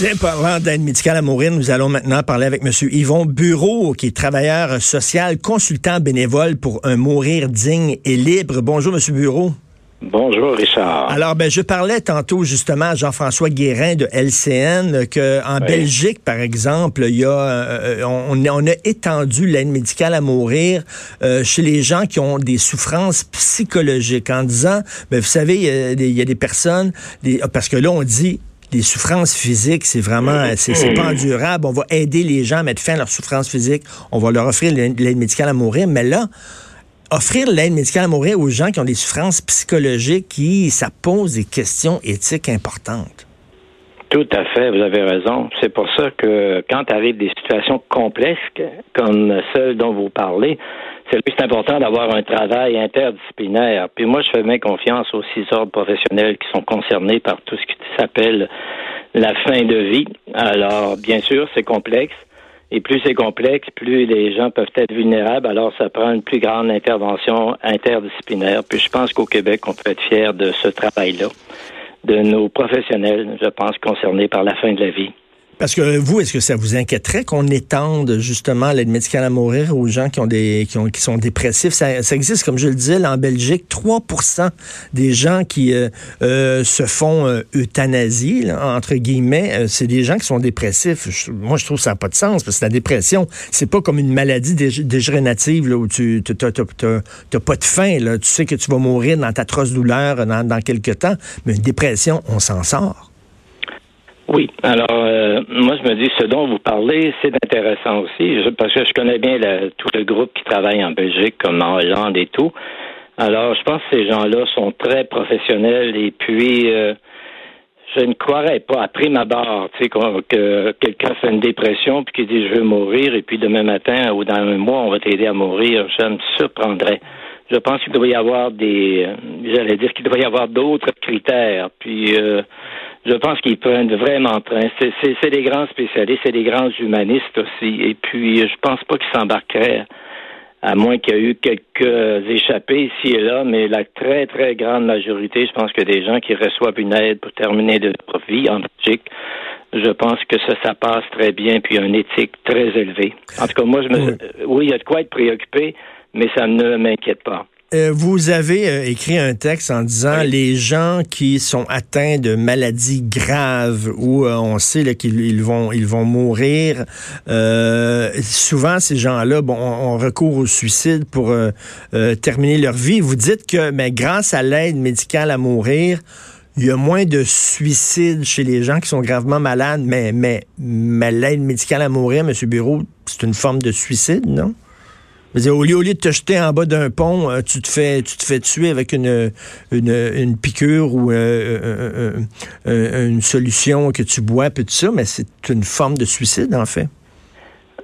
Bien, parlant d'aide médicale à mourir, nous allons maintenant parler avec M. Yvon Bureau, qui est travailleur social, consultant bénévole pour un mourir digne et libre. Bonjour, M. Bureau. Bonjour, Richard. Alors, ben, je parlais tantôt justement à Jean-François Guérin de LCN que en Belgique, par exemple, il y a, euh, on, on, a étendu l'aide médicale à mourir euh, chez les gens qui ont des souffrances psychologiques en disant, ben, vous savez, il y, a des, personnes, parce que là, on dit les souffrances physiques, c'est vraiment, c'est pas endurable. On va aider les gens à mettre fin à leurs souffrances physiques. On va leur offrir l'aide médicale à mourir. Mais là, offrir l'aide médicale à mourir aux gens qui ont des souffrances psychologiques, qui, ça pose des questions éthiques importantes. Tout à fait, vous avez raison. C'est pour ça que quand arrivent des situations complexes comme celle dont vous parlez, c'est important d'avoir un travail interdisciplinaire. Puis moi, je fais bien confiance aux six ordres professionnels qui sont concernés par tout ce qui s'appelle la fin de vie. Alors, bien sûr, c'est complexe. Et plus c'est complexe, plus les gens peuvent être vulnérables. Alors, ça prend une plus grande intervention interdisciplinaire. Puis je pense qu'au Québec, on peut être fier de ce travail-là, de nos professionnels, je pense, concernés par la fin de la vie. Parce que vous, est-ce que ça vous inquiéterait qu'on étende justement l'aide médicale à mourir aux gens qui ont des qui, ont, qui sont dépressifs? Ça, existe, comme je le disais, en Belgique, 3% des gens qui euh, euh, se font euh, euthanasie, entre guillemets, c'est des gens qui sont dépressifs. moi, je trouve que ça n'a pas de sens parce que la dépression, c'est pas comme une maladie dégénérative là, où tu n'as pas de faim. Là. Tu sais que tu vas mourir dans ta atroce douleur dans, dans quelques temps, mais une dépression, on s'en sort. Oui. Alors, euh, moi, je me dis, ce dont vous parlez, c'est intéressant aussi, parce que je connais bien tout le groupe qui travaille en Belgique, comme en Hollande et tout. Alors, je pense que ces gens-là sont très professionnels et puis, euh, je ne croirais pas, à prime abord, tu sais, que quelqu'un fait une dépression puis qu'il dit je veux mourir et puis demain matin ou dans un mois on va t'aider à mourir. Je me surprendrais. Je pense qu'il doit y avoir des, euh, j'allais dire qu'il doit y avoir d'autres critères. Puis, euh, je pense qu'ils prennent vraiment train. C'est des grands spécialistes, c'est des grands humanistes aussi. Et puis, je pense pas qu'ils s'embarqueraient, à moins qu'il y ait eu quelques échappés ici et là, mais la très, très grande majorité, je pense que des gens qui reçoivent une aide pour terminer de leur vie en Belgique, je pense que ça, ça passe très bien, puis il y a une éthique très élevée. En tout cas, moi, je me, oui, il y a de quoi être préoccupé, mais ça ne m'inquiète pas. Euh, vous avez euh, écrit un texte en disant les gens qui sont atteints de maladies graves où euh, on sait qu'ils vont ils vont mourir. souvent ces gens-là bon ont recours au suicide pour terminer leur vie. Vous dites que mais grâce à l'aide médicale à mourir, il y a moins de suicides chez les gens qui sont gravement malades, mais mais, mais l'aide médicale à mourir, M. Bureau, c'est une forme de suicide, non? Au, lieu, de te jeter en bas d'un pont, euh, tu te fais tu te fais tuer avec une, une, piqûre ou euh, euh, une solution que tu bois, puis tout ça, mais c'est une forme de suicide, en fait.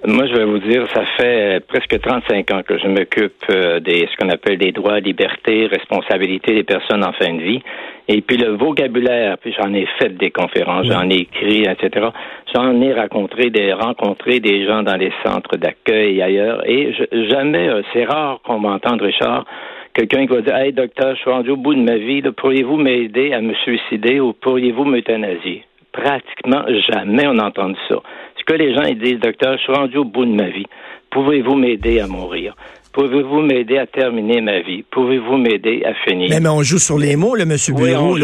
Moi, je vais vous dire, ça fait presque 35 ans que je m'occupe des ce qu'on appelle des droits, libertés, responsabilités des personnes en fin de vie. Et puis le vocabulaire, puis j'en ai fait des conférences, j'en ai écrit, etc. J'en ai rencontré des rencontré des gens dans les centres d'accueil et ailleurs. Et jamais, euh, c'est rare qu'on m'entende, Richard, quelqu'un qui va dire Hey docteur, je suis rendu au bout de ma vie, pourriez-vous m'aider à me suicider ou pourriez-vous m'euthanasier? Pratiquement jamais on a entendu ça. Que les gens ils disent, docteur, je suis rendu au bout de ma vie. Pouvez-vous m'aider à mourir? Pouvez-vous m'aider à terminer ma vie? Pouvez-vous m'aider à finir? Mais, on joue sur les mots, là, M. Bureau.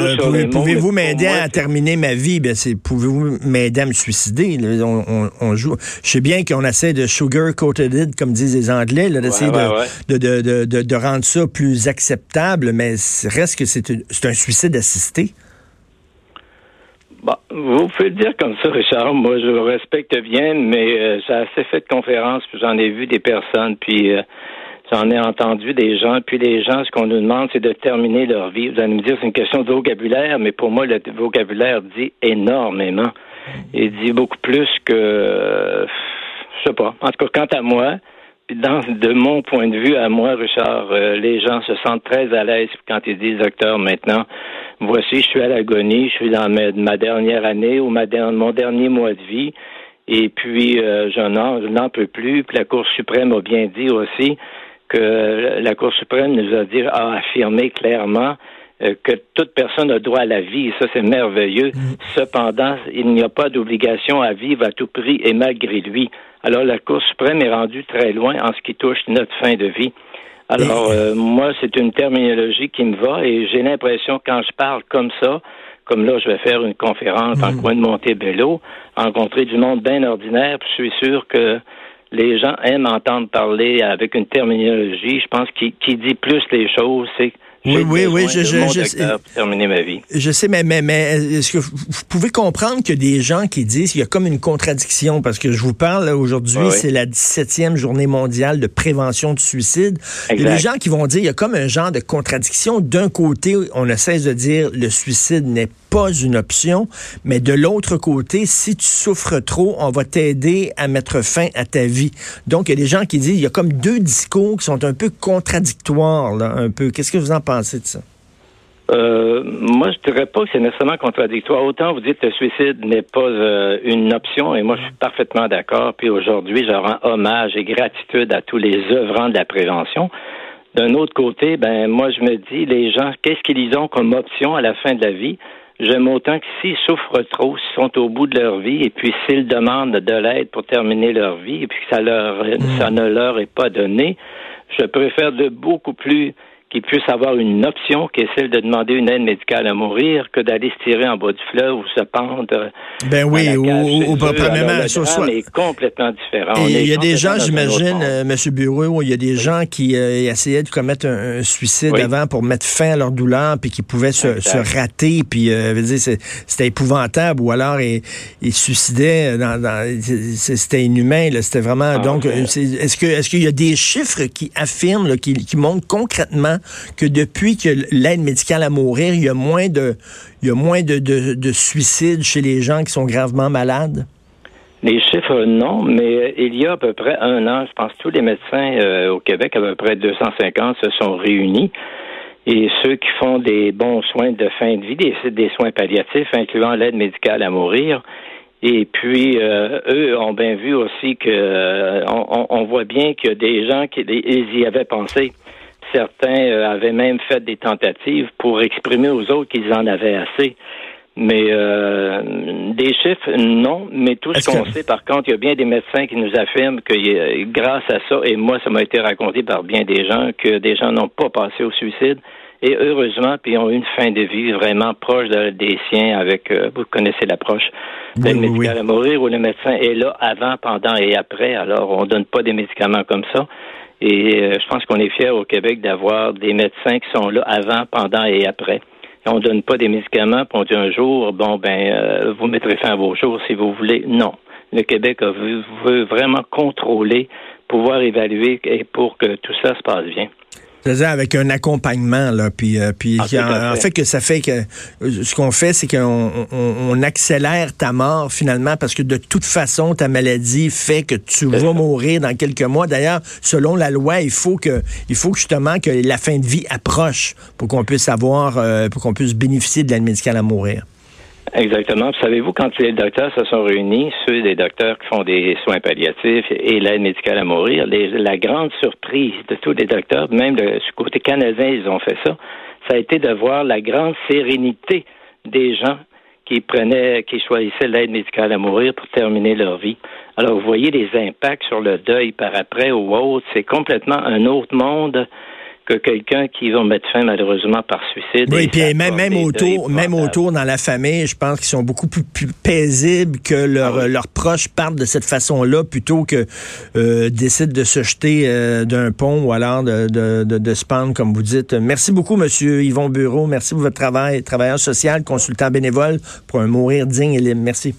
Pouvez-vous m'aider à terminer ma vie? Ben, c'est pouvez-vous m'aider à me suicider? On, joue. Je sais bien qu'on essaie de sugar-coated it, comme disent les Anglais, d'essayer de, de, de, de, rendre ça plus acceptable, mais reste que c'est un suicide assisté. Bon, vous pouvez le dire comme ça, Richard. Moi, je respecte bien, mais euh, j'ai assez fait de conférences, puis j'en ai vu des personnes, puis euh, J'en ai entendu des gens, puis les gens, ce qu'on nous demande, c'est de terminer leur vie. Vous allez me dire, c'est une question de vocabulaire, mais pour moi, le vocabulaire dit énormément. Il dit beaucoup plus que, je sais pas. En tout cas, quant à moi, dans, de mon point de vue à moi, Richard, euh, les gens se sentent très à l'aise quand ils disent, docteur, maintenant, voici, je suis à l'agonie, je suis dans ma, dernière année ou ma, mon dernier mois de vie. Et puis, euh, je n'en peux plus. Puis la Cour suprême a bien dit aussi que la Cour suprême nous a dit, a affirmé clairement euh, que toute personne a droit à la vie, et ça c'est merveilleux. Mm. Cependant, il n'y a pas d'obligation à vivre à tout prix et malgré lui. Alors la Cour suprême est rendue très loin en ce qui touche notre fin de vie. Alors euh, moi, c'est une terminologie qui me va et j'ai l'impression quand je parle comme ça, comme là je vais faire une conférence en mm. coin de Montebello, rencontrer du monde bien ordinaire, puis je suis sûr que les gens aiment entendre parler avec une terminologie, je pense, qui, qui dit plus les choses. C'est oui, oui, oui, je, je, je, sais, terminer ma vie. je sais, mais, mais, mais est-ce que vous pouvez comprendre que des gens qui disent qu'il y a comme une contradiction, parce que je vous parle aujourd'hui, c'est la 17e journée mondiale de prévention du suicide. Il y a des gens qui vont dire qu'il y a comme un genre de contradiction. D'un côté, on ne cesse de dire le suicide n'est pas une option, mais de l'autre côté, si tu souffres trop, on va t'aider à mettre fin à ta vie. Donc, il y a des gens qui disent, il y a comme deux discours qui sont un peu contradictoires, là, un peu. Qu'est-ce que vous en pensez de ça? Euh, moi, je dirais pas que c'est nécessairement contradictoire. Autant vous dites que le suicide n'est pas euh, une option, et moi, je suis parfaitement d'accord. Puis aujourd'hui, je rends hommage et gratitude à tous les œuvrants de la prévention. D'un autre côté, ben moi, je me dis, les gens, qu'est-ce qu'ils ont comme option à la fin de la vie? J'aime autant que s'ils souffrent trop, s'ils sont au bout de leur vie, et puis s'ils demandent de l'aide pour terminer leur vie, et puis que ça, leur, hmm. ça ne leur est pas donné, je préfère de beaucoup plus qu'ils puissent avoir une option qui est celle de demander une aide médicale à mourir que d'aller se tirer en bas du fleuve ou se pendre. Ben oui, ou, ou, probablement soit. est complètement différent. il y a des gens, j'imagine, euh, M. Bureau, il y a des gens qui euh, essayaient de commettre un, suicide avant pour mettre fin à leur douleur, puis qui pouvaient se, rater, puis euh, c'était épouvantable, ou alors ils, ils suicidaient, dans, c'était inhumain, c'était vraiment. Ah, donc, est-ce que est-ce qu'il y a des chiffres qui affirment, qui, qui montrent concrètement que depuis que l'aide médicale à mourir, il y a moins de, moins de, de, suicides chez les gens qui sont gravement malades? Les chiffres, non, mais il y a à peu près un an, je pense que tous les médecins euh, au Québec, à peu près 250, se sont réunis. Et ceux qui font des bons soins de fin de vie, des, soins palliatifs, incluant l'aide médicale à mourir, et puis, euh, eux ont bien vu aussi que euh, on, on, voit bien qu'il y a des gens qui ils y avaient pensé. Certains euh, avaient même fait des tentatives pour exprimer aux autres qu'ils en avaient assez. Mais euh, des chiffres, non. Mais tout ce qu'on sait, par contre, il y a bien des médecins qui nous affirment que grâce à ça, et moi, ça m'a été raconté par bien des gens, que des gens n'ont pas passé au suicide. Et heureusement, puis ont eu une fin de vie vraiment proche des siens avec, euh, vous connaissez l'approche, oui, médical à mourir où le médecin est là avant, pendant et après. Alors, on donne pas des médicaments comme ça. Et euh, je pense qu'on est fiers au Québec d'avoir des médecins qui sont là avant, pendant et après. On donne pas des médicaments, pour on dit un jour, bon, ben, euh, vous mettrez fin à vos jours si vous voulez. Non. Le Québec veut vraiment contrôler, pouvoir évaluer et pour que tout ça se passe bien. C'est-à-dire avec un accompagnement, là, puis, euh, puis ah, en, fait. que ça fait que euh, ce qu'on fait, c'est qu'on on, accélère ta mort finalement parce que de toute façon, ta maladie fait que tu vas mourir dans quelques mois. D'ailleurs, selon la loi, il faut que il faut justement que la fin de vie approche pour qu'on puisse avoir, euh, pour qu'on puisse bénéficier de l'aide médicale à mourir. Exactement. Savez-vous, quand les docteurs se sont réunis, ceux des docteurs qui font des soins palliatifs et l'aide médicale à mourir, la grande surprise de tous les docteurs, même du côté canadien, ils ont fait ça, ça a été de voir la grande sérénité des gens qui prenaient, qui choisissaient l'aide médicale à mourir pour terminer leur vie. Alors, vous voyez les impacts sur le deuil par après ou autre, c'est complètement un autre monde que quelqu'un qui va mettre fin malheureusement par suicide. Oui, puis même, même autour, même autour dans la famille, je pense qu'ils sont beaucoup plus, paisibles que leurs ah leurs proches partent de cette façon-là plutôt que euh, décident de se jeter euh, d'un pont ou alors de, de, de, de se pendre, comme vous dites. Merci beaucoup, Monsieur Yvon Bureau. Merci pour votre travail, travailleur social, consultant bénévole pour un mourir digne et libre. Merci.